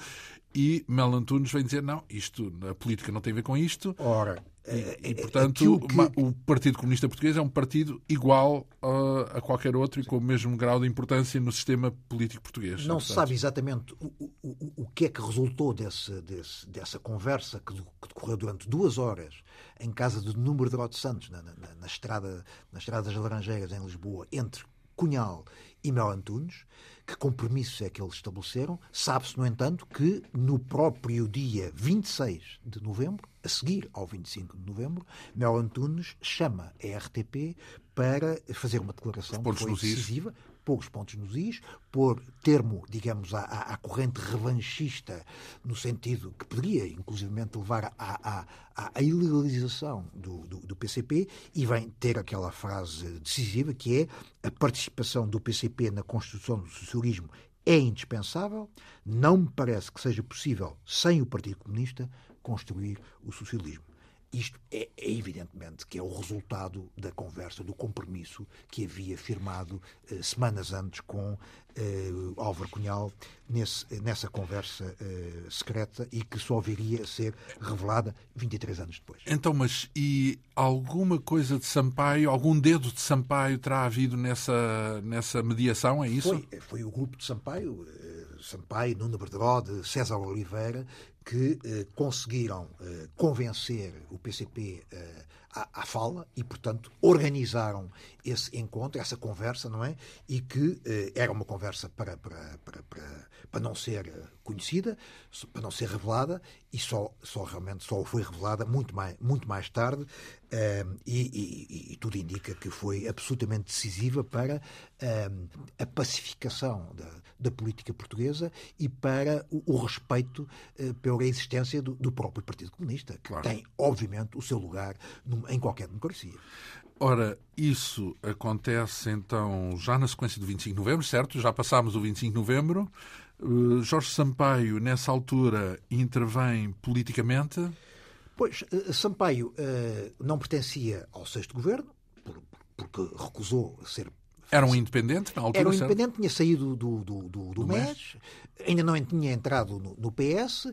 e Mel Antunes vem dizer não, isto, a política não tem a ver com isto. Ora, e, e é, é, portanto, que... o Partido Comunista Português é um partido igual a, a qualquer outro e com o mesmo grau de importância no sistema político português. Não se sabe exatamente o, o, o que é que resultou desse, desse, dessa conversa que, que, decorreu durante duas horas em casa de Número de Rod Santos, na, na, na, estrada, na Estrada das Laranjeiras, em Lisboa, entre Cunhal e Mel Antunes. Que compromissos é que eles estabeleceram? Sabe-se, no entanto, que no próprio dia 26 de novembro, a seguir ao 25 de novembro, Mel Antunes chama a RTP para fazer uma declaração que foi decisiva, poucos pontos nos is, pôr termo, digamos, à, à, corrente revanchista, no sentido que poderia, inclusivamente, levar à, à, à ilegalização do, do, do, PCP, e vem ter aquela frase decisiva que é a participação do PCP na construção do socialismo é indispensável, não me parece que seja possível, sem o Partido Comunista, construir o socialismo. Isto é, é, evidentemente que é o resultado da conversa, do compromisso que havia firmado eh, semanas antes com eh, Álvaro Cunhal nesse, nessa conversa eh, secreta e que só viria a ser revelada 23 anos depois. Então, mas e alguma coisa de Sampaio, algum dedo de Sampaio terá havido nessa, nessa mediação, é isso? Foi, foi o grupo de Sampaio, eh, Sampaio, Nuno Berderode, César Oliveira, que eh, conseguiram eh, convencer o PCP eh, à, à, fala e, portanto, organizaram esse encontro, essa conversa, não é? E que eh, era uma conversa para, para, para, para, para não ser eh, conhecida, para não ser revelada e só, só realmente só foi revelada muito mais, muito mais tarde eh, e, e, e, tudo indica que foi absolutamente decisiva para a pacificação da, da política portuguesa e para o, o respeito pela existência do, do, próprio Partido Comunista, que claro. tem, obviamente, o seu lugar em qualquer democracia. Ora, isso acontece então já na sequência do 25 de novembro, certo? Já passámos o 25 de novembro. Uh, Jorge Sampaio, nessa altura, intervém politicamente? Pois, uh, Sampaio uh, não pertencia ao sexto governo, por, porque recusou ser era um independente na altura? Era um certo? independente, tinha saído do, do, do, do MES, MES, ainda não tinha entrado no, no PS,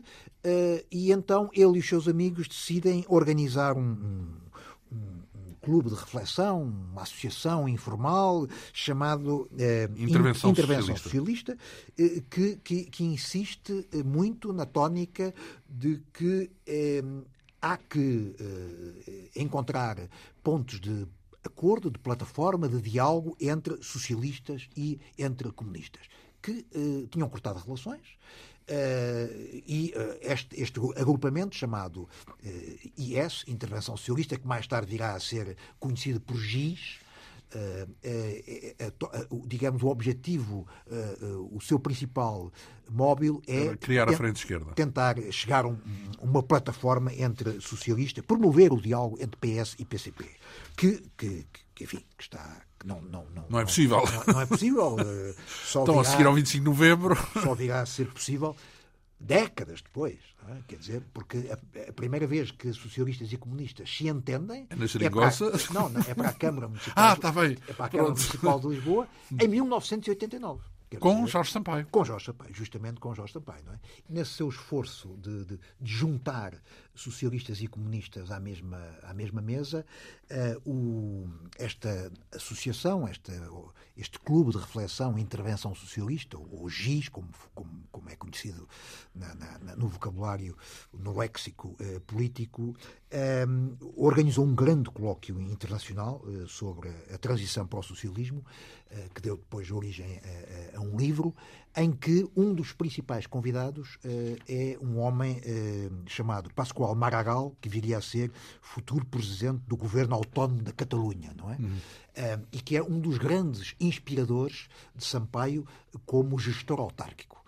e então ele e os seus amigos decidem organizar um, um clube de reflexão, uma associação informal chamado eh, Intervenção, Intervenção Socialista, Socialista eh, que, que, que, insiste muito na tónica de que eh, há que eh, encontrar pontos de acordo, de plataforma, de diálogo entre socialistas e entre comunistas, que eh, tinham cortado relações. Uh, e uh, este, este, agrupamento chamado uh, IS, Intervenção Socialista, que mais tarde virá a ser conhecido por GIS, digamos, o objetivo, o seu principal móvel é criar a frente esquerda. Tentar chegar a um, uma plataforma entre socialistas, promover o diálogo entre PS e PCP, que, que, que enfim, que está não, não, não, não é possível. Não, não é possível. Só Estão virá, a seguir ao 25 de novembro. Só virá a ser possível décadas depois. É? Quer dizer, porque a, a, primeira vez que socialistas e comunistas se entendem. É na é para, não, não, é para a Câmara Municipal. ah, está bem. É para a Câmara Municipal de Lisboa em 1989. com dizer, Jorge Sampaio. Com Jorge Sampaio, justamente com Jorge Sampaio. Não é? Nesse seu esforço de, de, de juntar socialistas e comunistas à mesma, à mesma mesa, uh, o, esta associação, este clube de reflexão e intervenção socialista, ou GIS, como, como, como é conhecido na, na, no vocabulário, no léxico uh, político, um, organizou um grande colóquio internacional uh, sobre a transição para o socialismo, que deu depois origem a, a a um livro em que um dos principais convidados uh, é um homem uh, chamado Pascoal Maragall, que viria a ser futuro presidente do governo autónomo da Catalunha, não é? Uhum. Uh, e que é um dos grandes inspiradores de Sampaio como gestor autárquico.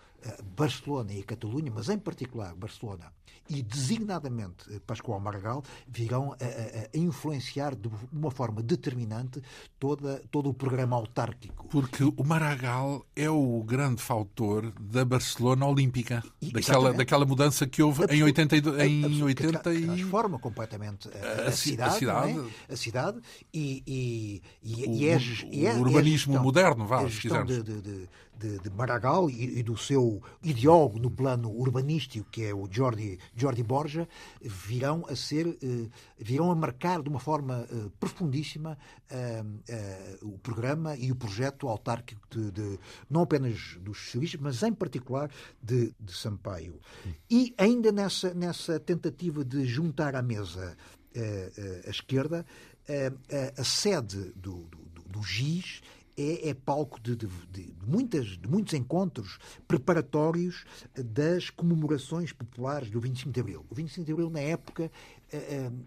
Barcelona e a Catalunha, mas em particular Barcelona e designadamente eh, Pascoal Margal virão a, a, a, influenciar de uma forma determinante toda, todo o programa autárquico. Porque o Maragall é o grande fator da Barcelona Olímpica, e, daquela, daquela mudança que houve em 80, em 80 que, e... transforma completamente a, a cidade, a cidade, é? a cidade e, e, e, o, é, o, é, urbanismo gestão, moderno, vá, se quisermos. De, de, de, de Maragall e, e, do seu ideólogo no plano urbanístico, que é o Jordi, Jordi Borja, virão a ser, eh, virão a marcar de uma forma eh, profundíssima eh, o programa e o projeto autárquico de, de, não apenas dos socialistas, mas em particular de, de Sampaio. E ainda nessa, nessa tentativa de juntar à mesa a esquerda, a sede do, do, do GIS é, é palco de, de, de, muitas, de muitos encontros preparatórios das comemorações populares do 25 de Abril. O 25 de Abril, na época,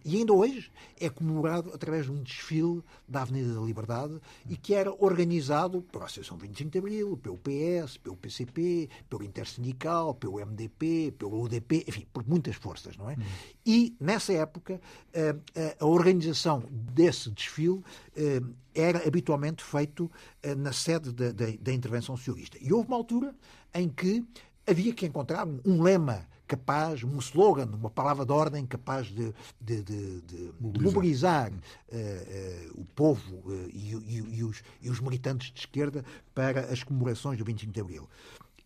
e ainda hoje é comemorado através de um desfile da Avenida da Liberdade e que era organizado pela Associação 25 de Abril, pelo PS, pelo PCP, pelo Intersindical, pelo MDP, pelo UDP, enfim, por muitas forças, não é? E nessa época eh, a organização desse desfile era habitualmente feito na sede da intervenção socialista. E houve uma altura em que havia que encontrar um lema capaz, um slogan, uma palavra de ordem capaz de, de, de, de mobilizar, uh, uh, o povo uh, e, e, e, os, e, os, militantes de esquerda para as comemorações do 25 de Abril.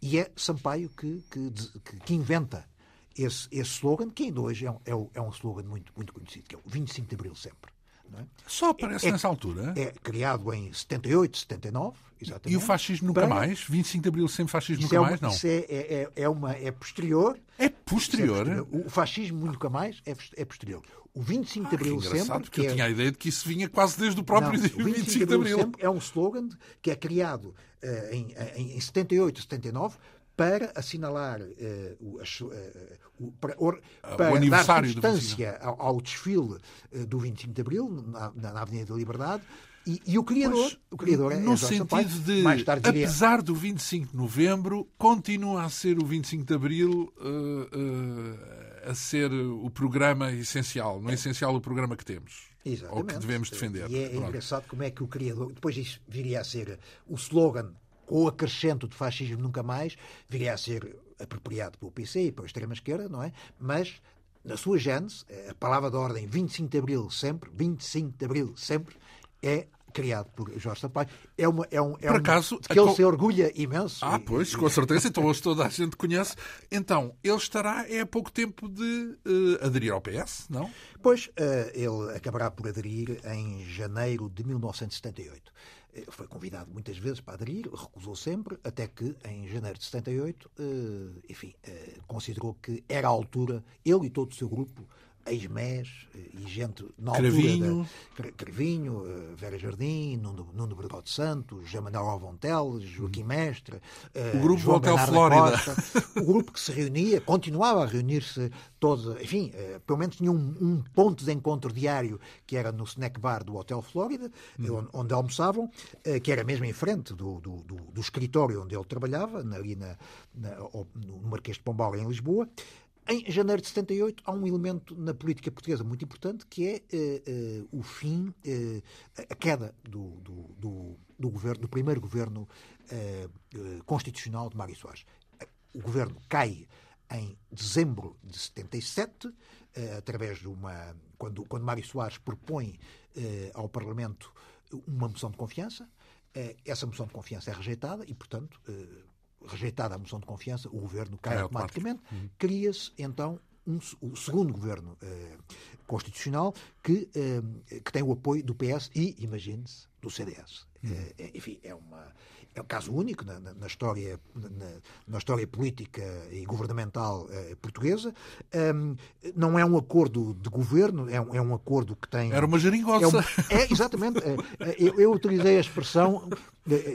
E é Sampaio que, que, que inventa esse, esse slogan, que ainda hoje é um, é, é um slogan muito, muito conhecido, que é o 25 de Abril sempre. É? Só aparece é, nessa altura? É criado em 78, 79, exatamente. E o fascismo nunca para... mais? 25 de Abril sem fascismo isso nunca é uma, mais? Não. Isso é, é, é, uma, é posterior. É posterior? É posterior. O fascismo nunca mais é, é posterior. O 25 ah, de Abril sempre. Porque eu tinha a ideia de que isso vinha quase desde o próprio não, dia 25, 25 de Abril. Sempre é um slogan que é criado uh, em, em, em 78, 79 para assinalar uh, o, uh, o, para, or, para o dar substância ao, ao, desfile uh, do 25 de Abril na, na Avenida da Liberdade e, e, o criador, pois, o criador é no sentido Sampaio, de, mais tarde diria... apesar do 25 de Novembro, continua a ser o 25 de Abril a ser o programa essencial, no é. essencial o programa que temos. Exatamente. Ou que devemos defender. E é, é engraçado como é que o criador, depois isso viria a ser o slogan com o acrescento de fascismo nunca mais, viria a ser apropriado pelo PC e pela extrema-esquerda, não é? Mas, na sua gênese, a palavra de ordem 25 de Abril sempre, 25 de Abril sempre, é criado por Jorge Sampaio. É, uma, é um. É por acaso. Um, que ele se orgulha imenso. Ah, pois, com certeza. Então hoje toda a gente conhece. Então, ele estará é há pouco tempo de uh, aderir ao PS, não? Pois, uh, ele acabará por aderir em janeiro de 1978. Foi convidado muitas vezes para aderir, recusou sempre, até que em janeiro de 78, eh, enfim, eh, considerou que era a altura, ele e todo o seu grupo, ex-MES e gente na Cravinho. altura da Cravinho, Vera Jardim, Nuno, Nuno Bergotte Santos, José Manuel Alvontel, Joaquim Mestre, o grupo João Hotel Flórida. Costa, o grupo que se reunia, continuava a reunir-se todo, enfim, pelo menos tinha um, um, ponto de encontro diário que era no snack bar do Hotel Flórida, uhum. onde, onde, almoçavam, que era mesmo em frente do, do, do, do escritório onde ele trabalhava, ali na, na, no Marquês de Pombal, em Lisboa. Em janeiro de 78 há um elemento na política portuguesa muito importante que é uh, uh, o fim, uh, a queda do, do, do, do, governo, do primeiro governo constitucional de Mário Soares. O governo cai em dezembro de 77, através de uma. Quando, quando Mário Soares propõe ao Parlamento uma moção de confiança, essa moção de confiança é rejeitada e, portanto, rejeitada a moção de confiança, o governo cai é automaticamente. Uhum. Cria-se, então, um, o segundo governo constitucional que, que tem o apoio do PS e, imagine-se, do CDS. Uhum. enfim, é uma é um caso único na, na, na história, na, na, história política e governamental eh, portuguesa. Um, não é um acordo de governo, é um, é um acordo que tem. Era uma geringonça. É, um, é exatamente. Eu, eu, utilizei a expressão, eh,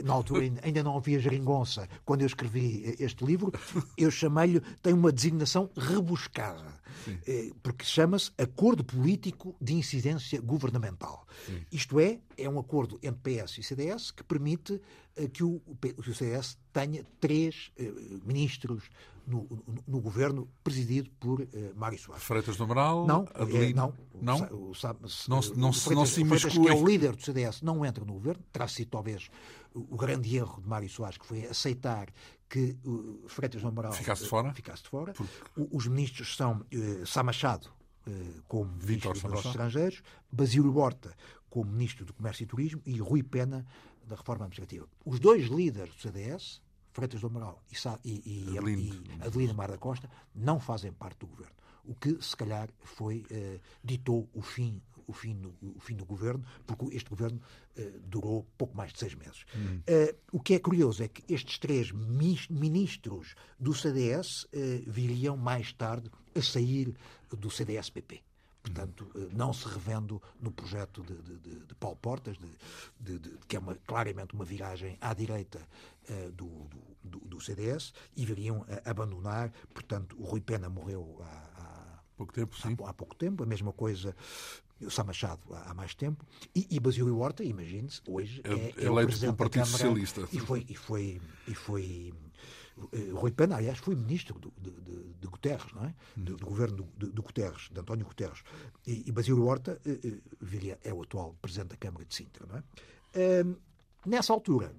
na altura ainda não havia geringonça, quando eu escrevi este livro, eu chamei-lhe, tem uma designação rebuscada. Sim. Eh, porque chama-se Acordo Político de Incidência Governamental. Sim. Isto é, é um acordo entre PS e CDS que permite eh, que o, o CDS tenha três ministros no, no, no, governo presidido por uh, Mário Soares. Freitas do Amaral? Não, é, não. não? O, o, não, não, Freitas, não se Freitas, que é o líder do CDS, não entra no governo. Terá sido talvez o grande erro de Mário Soares, que foi aceitar que uh, Freitas do Amaral ficasse de fora. Ficasse fora. Porque... Os ministros são uh, Sá Machado, uh, como Ministro dos Estrangeiros, Basílio Horta, como Ministro do Comércio e Turismo, e Rui Pena, da reforma administrativa. Os dois líderes do CDS, Freitas do Amaral e, e, e, e Adelina Mar da Costa, não fazem parte do governo. O que, se calhar, foi, eh, ditou o fim, o, fim do, o fim do governo, porque este governo eh, durou pouco mais de seis meses. Hum. Eh, o que é curioso é que estes três ministros do CDS eh, viriam mais tarde a sair do CDS-PP portanto, eh, não se revendo no projeto de, de, de Paulo Portas, de, que é uma, claramente uma viragem à direita uh, do, do, do, CDS, e viriam uh, abandonar, portanto, o Rui Pena morreu há, há pouco tempo, sim. Há, há, pouco tempo, a mesma coisa o Sá Machado há, há mais tempo, e, e Basílio Horta, imagine-se, hoje é, é, é o presidente do Partido Socialista. E foi, e foi, e foi eh, Rui Pena, aliás, foi ministro do, de, de, Guterres, não é? Do, do governo de, de, Guterres, de António Guterres. E, e Basílio Horta eh, eh, viria, é o atual presidente da Câmara de Sintra, não é? nessa altura,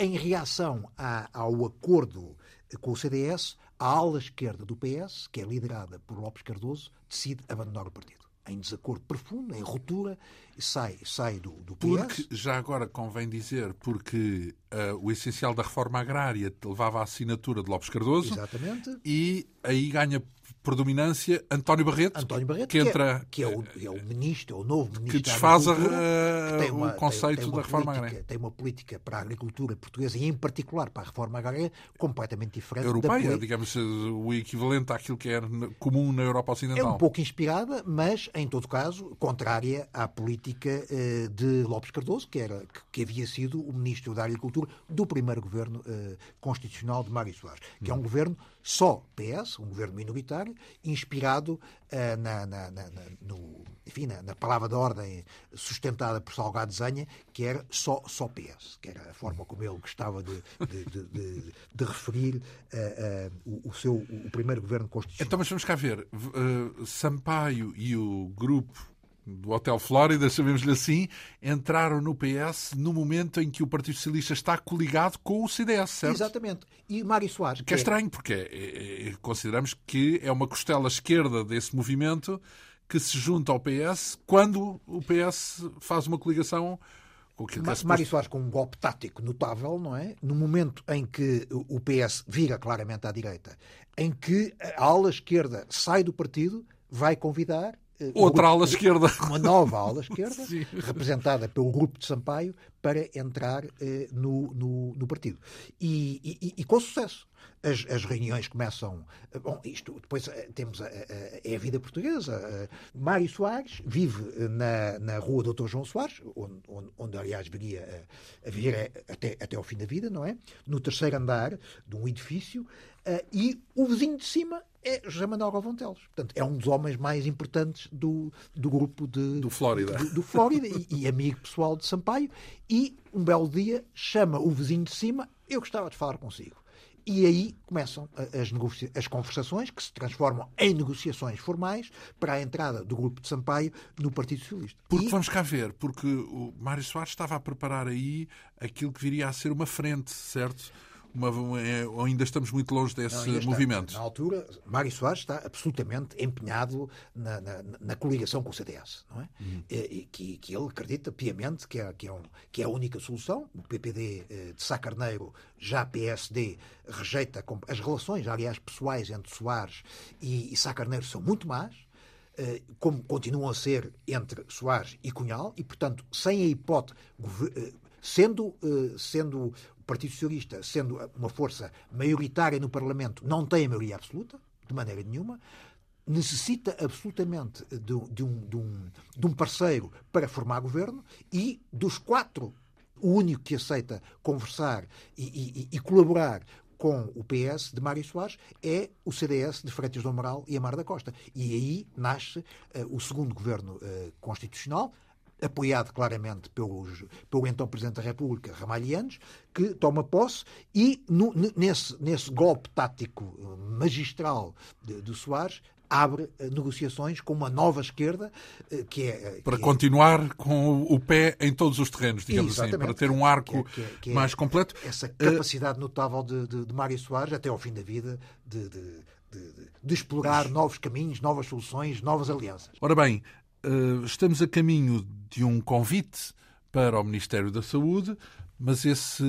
em reação a, ao acordo com o CDS, a ala esquerda do PS, que é liderada por Lopes Cardoso, decide abandonar o partido em desacordo profundo, em ruptura, sai, sai do, do PS. Porque, já agora convém dizer, porque uh, o essencial da reforma agrária levava a assinatura de Lopes Cardoso. Exatamente. E aí ganha predominância António Barreto, António Barreto que, entra, que, é, que é, o, é, o, ministro, é o novo ministro que desfaz a, que uma, o conceito tem, tem da reforma política, agrária. Tem uma política para a agricultura portuguesa e, em particular, para a reforma agrária completamente diferente. Europeia, da digamos, o equivalente àquilo que é comum na Europa Ocidental. É um pouco inspirada, mas, em todo caso, contrária à política uh, de Lopes Cardoso, que, era, que, havia sido o ministro da Agricultura do primeiro governo uh, constitucional de Mário Soares, que hum. é um governo só PS, um governo minoritário, inspirado uh, na, na, na, no, enfim, na, palavra de ordem sustentada por Salgado Zanha, que era só, só PS, que era a forma como ele gostava de, de, de, de, de referir uh, uh, o, o, seu o primeiro governo constitucional. Então, mas vamos cá ver. Sampaio e o grupo do Hotel Flórida, chamemos-lhe assim, entraram no PS no momento em que o Partido Socialista está coligado com o CDS, certo? Exatamente. E Mário Soares. Que, que é, é estranho, porque é, é, consideramos que é uma costela esquerda desse movimento que se junta ao PS quando o PS faz uma coligação com aquilo que é Mário Soares com um golpe tático notável, não é? No momento em que o PS vira claramente à direita, em que a ala esquerda sai do partido, vai convidar eh, Outra ala esquerda. Uma nova ala esquerda, representada pelo grupo de Sampaio, para entrar eh, no, no, no, partido. E, e, e, com sucesso. As, as, reuniões começam. Eh, bom, isto depois eh, temos a, a, é a vida portuguesa. Mário Soares vive na, na rua Doutor João Soares, onde, onde, onde aliás viria a, a viver até, até ao fim da vida, não é? No terceiro andar de um edifício. e o vizinho de cima é José Manuel Galvão Teles. Portanto, é um dos homens mais importantes do, do grupo de... Do Flórida. Do, do Flórida e, e, amigo pessoal de Sampaio. E, um belo dia, chama o vizinho de cima, eu gostava de falar consigo. E aí começam as, as, conversações que se transformam em negociações formais para a entrada do grupo de Sampaio no Partido Socialista. Porque e... vamos cá ver, porque o Mário Soares estava a preparar aí aquilo que viria a ser uma frente, certo? Uma, ou ainda estamos muito longe desse não, movimento? Na altura, Mário Soares está absolutamente empenhado na, na, na coligação com o CDS, não é? Uhum. E, que, que ele acredita piamente que é, que, é um, que é a única solução. O PPD eh, de Sá Carneiro, já PSD, rejeita as relações, aliás, pessoais entre Soares e, e Sá Carneiro são muito más eh, como continuam a ser entre Soares e Cunhal, e, portanto, sem a hipótese, eh, sendo, sendo Partido Socialista, sendo uma força maioritária no Parlamento, não tem a maioria absoluta, de maneira nenhuma, necessita absolutamente de, de, um, de, um, de um parceiro para formar governo e dos quatro, o único que aceita conversar e, e, e colaborar com o PS de Mário Soares é o CDS de Freitas do Amaral e Amar da Costa. E aí nasce uh, o segundo governo uh, constitucional, apoiado claramente pelos, pelo então Presidente da República, Ramalhianos, que toma posse e no, nesse, nesse golpe tático eh, magistral de Soares abre eh, negociações com uma nova esquerda eh, que é para que continuar é... com o pé em todos os terrenos, digamos assim, Exatamente. assim, para ter um arco que é, que é, mais completo. Essa capacidade notável de, de, de Mário Soares até ao fim da vida de, de de, explorar novos caminhos, novas soluções, novas alianças. Ora bem, estamos a caminho de um convite para o Ministério da Saúde, mas esse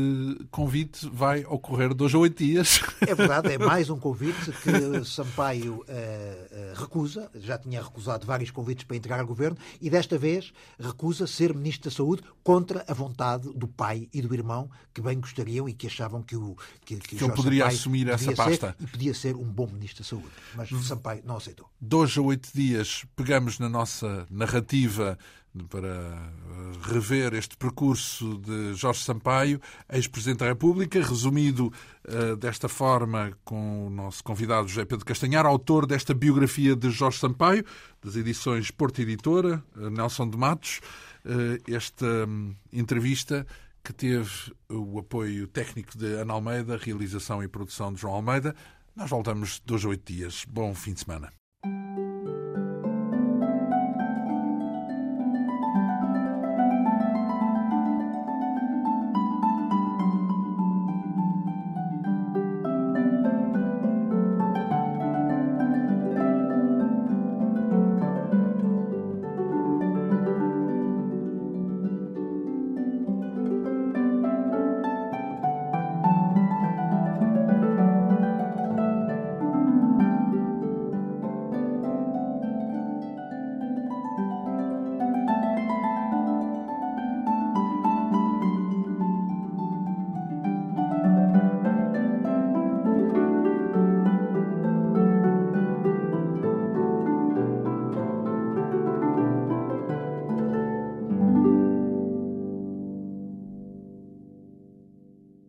convite vai ocorrer dois ou oito dias. É verdade, é mais um convite que Sampaio uh, uh, recusa. Já tinha recusado vários convites para integrar o governo e desta vez recusa ser Ministro da Saúde contra a vontade do pai e do irmão que bem gostariam e que achavam que o que, que, que ele poderia Sampaio assumir essa pasta e podia ser um bom Ministro da Saúde. Mas Sampaio não aceitou. Dois ou oito dias pegamos na nossa narrativa para eh, rever este percurso de Jorge Sampaio, ex-presidente da República, resumido uh, desta forma com o nosso convidado José Pedro Castanhar, autor desta biografia de Jorge Sampaio, das edições Porto Editora, uh, Nelson de Matos. Uh, esta um, entrevista que teve o apoio técnico de Ana Almeida, realização e produção de João Almeida. Nós voltamos dois a oito dias. Bom fim de semana.